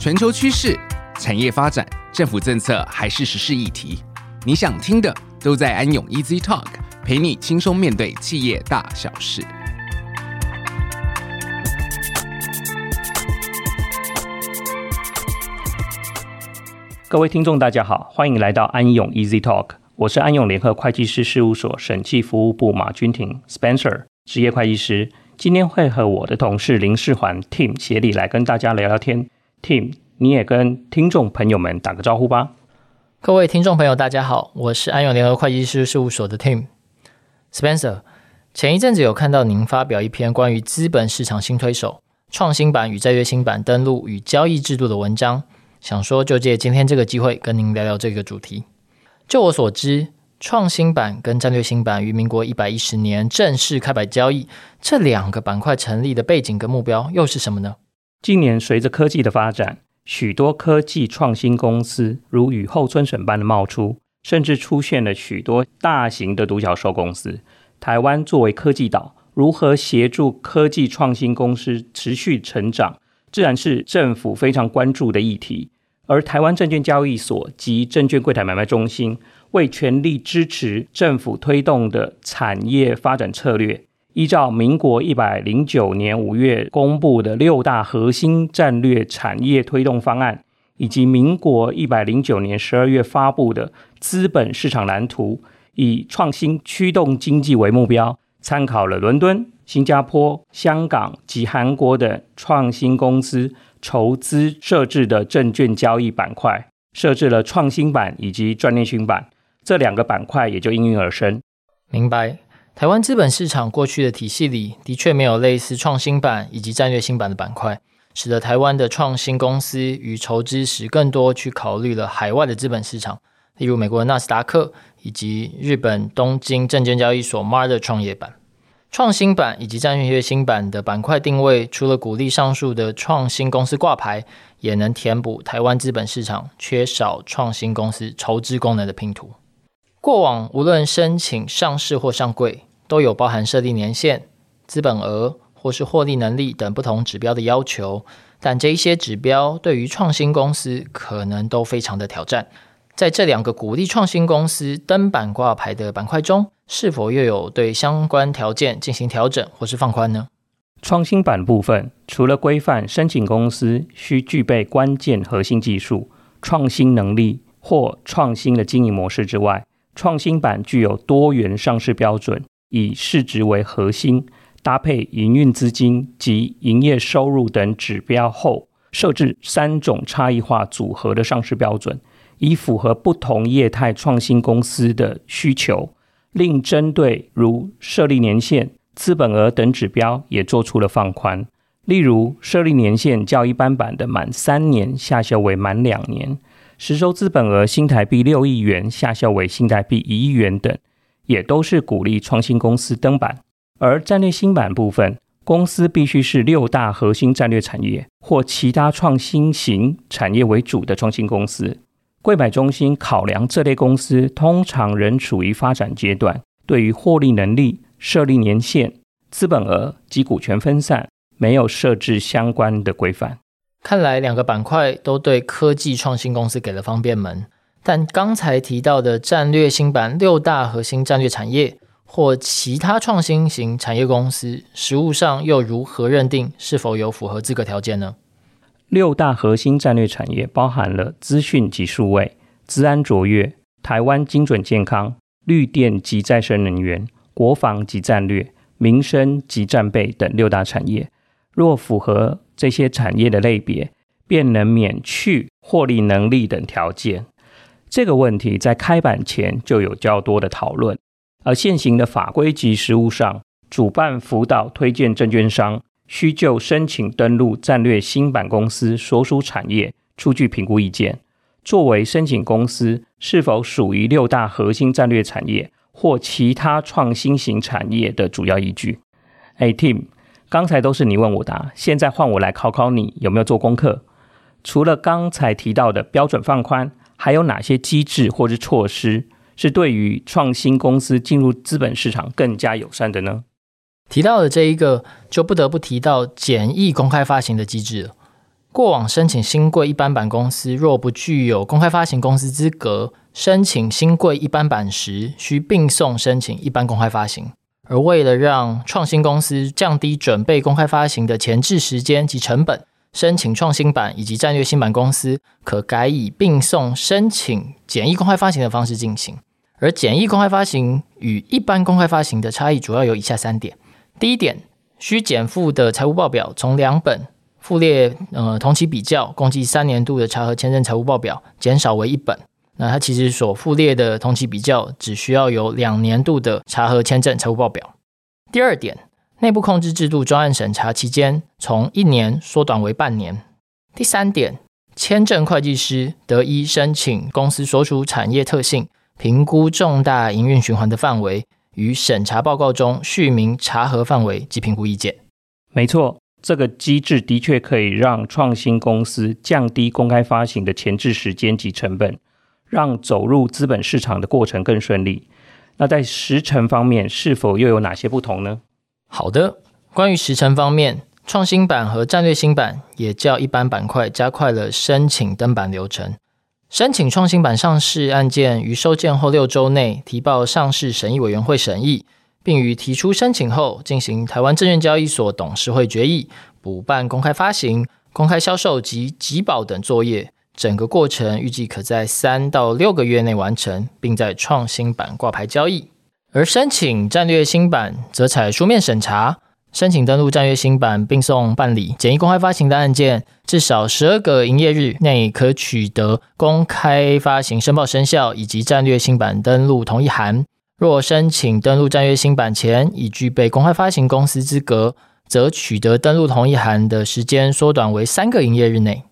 全球趋势、产业发展、政府政策还是时事议题，你想听的都在安永 Easy Talk，陪你轻松面对企业大小事。各位听众，大家好，欢迎来到安永 Easy Talk，我是安永联合会计师事务所审计服务部马君婷 Spencer，职业会计师。今天会和我的同事林世环 Tim 协理来跟大家聊聊天。Tim，你也跟听众朋友们打个招呼吧。各位听众朋友，大家好，我是安永联合会计师事务所的 Tim Spencer。前一阵子有看到您发表一篇关于资本市场新推手创新版与战略新版登录与交易制度的文章，想说就借今天这个机会跟您聊聊这个主题。就我所知。创新版跟战略新版于民国一百一十年正式开摆交易，这两个板块成立的背景跟目标又是什么呢？近年随着科技的发展，许多科技创新公司如雨后春笋般的冒出，甚至出现了许多大型的独角兽公司。台湾作为科技岛，如何协助科技创新公司持续成长，自然是政府非常关注的议题。而台湾证券交易所及证券柜台买卖中心。为全力支持政府推动的产业发展策略，依照民国一百零九年五月公布的六大核心战略产业推动方案，以及民国一百零九年十二月发布的资本市场蓝图，以创新驱动经济为目标，参考了伦敦、新加坡、香港及韩国的创新公司筹资设置的证券交易板块，设置了创新板以及战略新板。这两个板块也就应运而生。明白，台湾资本市场过去的体系里的确没有类似创新板以及战略新板的板块，使得台湾的创新公司于筹资时更多去考虑了海外的资本市场，例如美国的纳斯达克以及日本东京证券交易所 MART 的创业板。创新板以及战略新板的板块定位，除了鼓励上述的创新公司挂牌，也能填补台湾资本市场缺少创新公司筹资功能的拼图。过往无论申请上市或上柜，都有包含设立年限、资本额或是获利能力等不同指标的要求，但这一些指标对于创新公司可能都非常的挑战。在这两个鼓励创新公司登板挂牌的板块中，是否又有对相关条件进行调整或是放宽呢？创新板部分，除了规范申请公司需具备关键核心技术、创新能力或创新的经营模式之外，创新板具有多元上市标准，以市值为核心，搭配营运资金及营业收入等指标后，设置三种差异化组合的上市标准，以符合不同业态创新公司的需求。另针对如设立年限、资本额等指标，也做出了放宽。例如，设立年限较一般版的满三年下修为满两年。实收资本额新台币六亿元下修为新台币一亿元等，也都是鼓励创新公司登板。而战略新板部分，公司必须是六大核心战略产业或其他创新型产业为主的创新公司。柜买中心考量这类公司通常仍处于发展阶段，对于获利能力、设立年限、资本额及股权分散，没有设置相关的规范。看来两个板块都对科技创新公司给了方便门，但刚才提到的战略新版六大核心战略产业或其他创新型产业公司，实务上又如何认定是否有符合资格条件呢？六大核心战略产业包含了资讯及数位、资安卓越、台湾精准健康、绿电及再生能源、国防及战略、民生及战备等六大产业。若符合这些产业的类别，便能免去获利能力等条件。这个问题在开板前就有较多的讨论，而现行的法规及实务上，主办辅导推荐证券商需就申请登录战略新板公司所属产业出具评估意见，作为申请公司是否属于六大核心战略产业或其他创新型产业的主要依据。哎，Tim。刚才都是你问我答，现在换我来考考你有没有做功课。除了刚才提到的标准放宽，还有哪些机制或是措施是对于创新公司进入资本市场更加友善的呢？提到的这一个，就不得不提到简易公开发行的机制了。过往申请新贵一般版公司若不具有公开发行公司资格，申请新贵一般版时需并送申请一般公开发行。而为了让创新公司降低准备公开发行的前置时间及成本，申请创新版以及战略新版公司可改以并送申请简易公开发行的方式进行。而简易公开发行与一般公开发行的差异主要有以下三点：第一点，需减负的财务报表从两本附列呃同期比较共计三年度的查核签证财务报表减少为一本。那它其实所附列的同期比较只需要有两年度的查核签证财务报表。第二点。内部控制制度专案审查期间从一年缩短为半年。第三点，签证会计师得依申请公司所属产业特性，评估重大营运循环的范围，与审查报告中续明查核范围及评估意见。没错，这个机制的确可以让创新公司降低公开发行的前置时间及成本，让走入资本市场的过程更顺利。那在时程方面，是否又有哪些不同呢？好的，关于时程方面，创新版和战略新版也较一般版块加快了申请登版流程。申请创新版上市案件于收件后六周内提报上市审议委员会审议，并于提出申请后进行台湾证券交易所董事会决议、补办公开发行、公开销售及集保等作业。整个过程预计可在三到六个月内完成，并在创新版挂牌交易。而申请战略新版则采书面审查，申请登录战略新版并送办理简易公开发行的案件，至少十二个营业日内可取得公开发行申报生效以及战略新版登录同意函。若申请登录战略新版前已具备公开发行公司资格，则取得登录同意函的时间缩短为三个营业日内。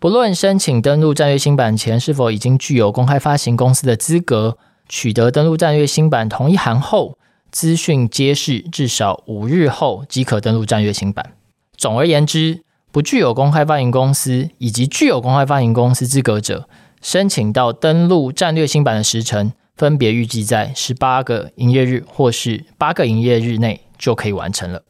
不论申请登录战略新版前是否已经具有公开发行公司的资格。取得登录战略新版同意函后，资讯揭示至少五日后即可登录战略新版。总而言之，不具有公开发行公司以及具有公开发行公司资格者，申请到登录战略新版的时程，分别预计在十八个营业日或是八个营业日内就可以完成了。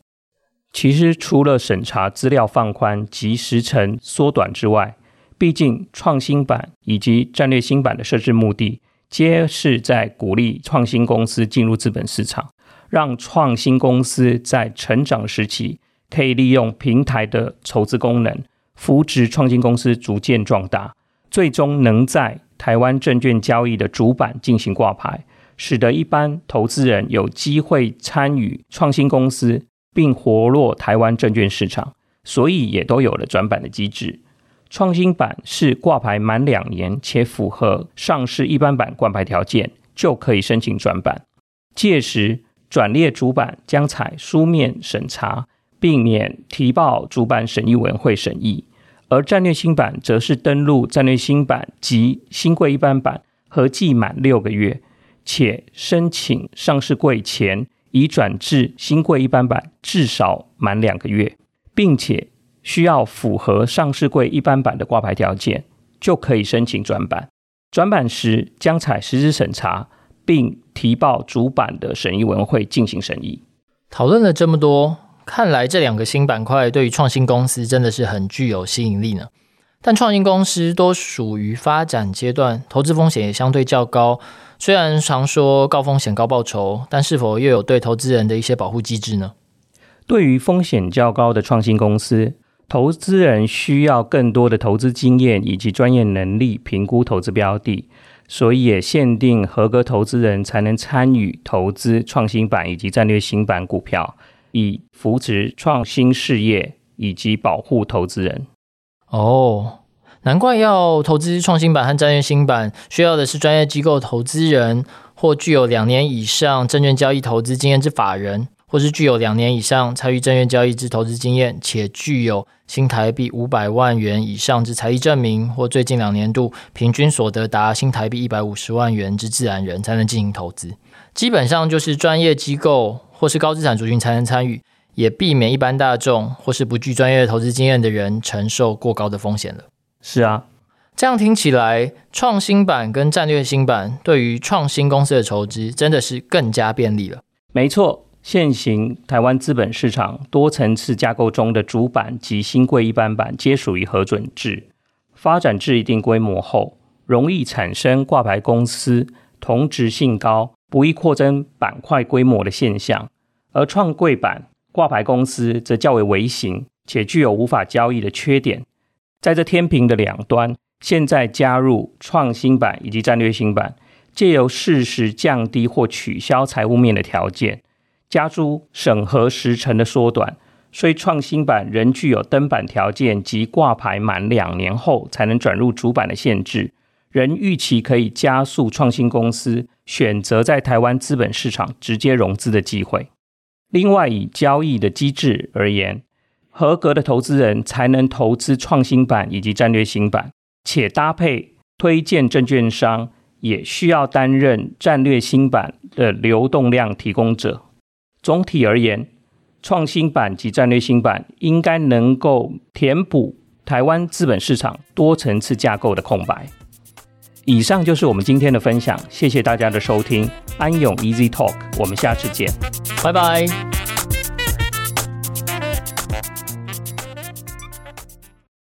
其实，除了审查资料放宽及时程缩短之外，毕竟创新版以及战略新版的设置目的。皆是在鼓励创新公司进入资本市场，让创新公司在成长时期可以利用平台的筹资功能，扶植创新公司逐渐壮大，最终能在台湾证券交易的主板进行挂牌，使得一般投资人有机会参与创新公司，并活络台湾证券市场，所以也都有了转板的机制。创新版是挂牌满两年且符合上市一般版挂牌条件，就可以申请转板。届时转列主板将采书面审查，避免提报主板审议委员会审议。而战略新版则是登录战略新版及新贵一般版合计满六个月，且申请上市柜前已转至新贵一般版至少满两个月，并且。需要符合上市柜一般版的挂牌条件，就可以申请转板。转板时将采实质审查，并提报主板的审议委员会进行审议。讨论了这么多，看来这两个新板块对于创新公司真的是很具有吸引力呢。但创新公司都属于发展阶段，投资风险也相对较高。虽然常说高风险高报酬，但是否又有对投资人的一些保护机制呢？对于风险较高的创新公司，投资人需要更多的投资经验以及专业能力评估投资标的，所以也限定合格投资人才能参与投资创新版以及战略新版股票，以扶持创新事业以及保护投资人。哦，难怪要投资创新版和战略新版，需要的是专业机构投资人或具有两年以上证券交易投资经验之法人。或是具有两年以上参与证券交易之投资经验，且具有新台币五百万元以上之财力证明，或最近两年度平均所得达新台币一百五十万元之自然人，才能进行投资。基本上就是专业机构或是高资产族群才能参与，也避免一般大众或是不具专业投资经验的人承受过高的风险了。是啊，这样听起来，创新版跟战略新版对于创新公司的筹资真的是更加便利了。没错。现行台湾资本市场多层次架构中的主板及新贵一般板皆属于核准制，发展至一定规模后，容易产生挂牌公司同质性高、不易扩增板块规模的现象，而创柜板挂牌公司则较为微型且具有无法交易的缺点。在这天平的两端，现在加入创新板以及战略新板，借由适时降低或取消财务面的条件。加诸审核时程的缩短，虽创新板仍具有登板条件及挂牌满两年后才能转入主板的限制，仍预期可以加速创新公司选择在台湾资本市场直接融资的机会。另外，以交易的机制而言，合格的投资人才能投资创新板以及战略新板，且搭配推荐证券商，也需要担任战略新板的流动量提供者。总体而言，创新版及战略新版应该能够填补台湾资本市场多层次架构的空白。以上就是我们今天的分享，谢谢大家的收听，安永 Easy Talk，我们下次见，拜拜。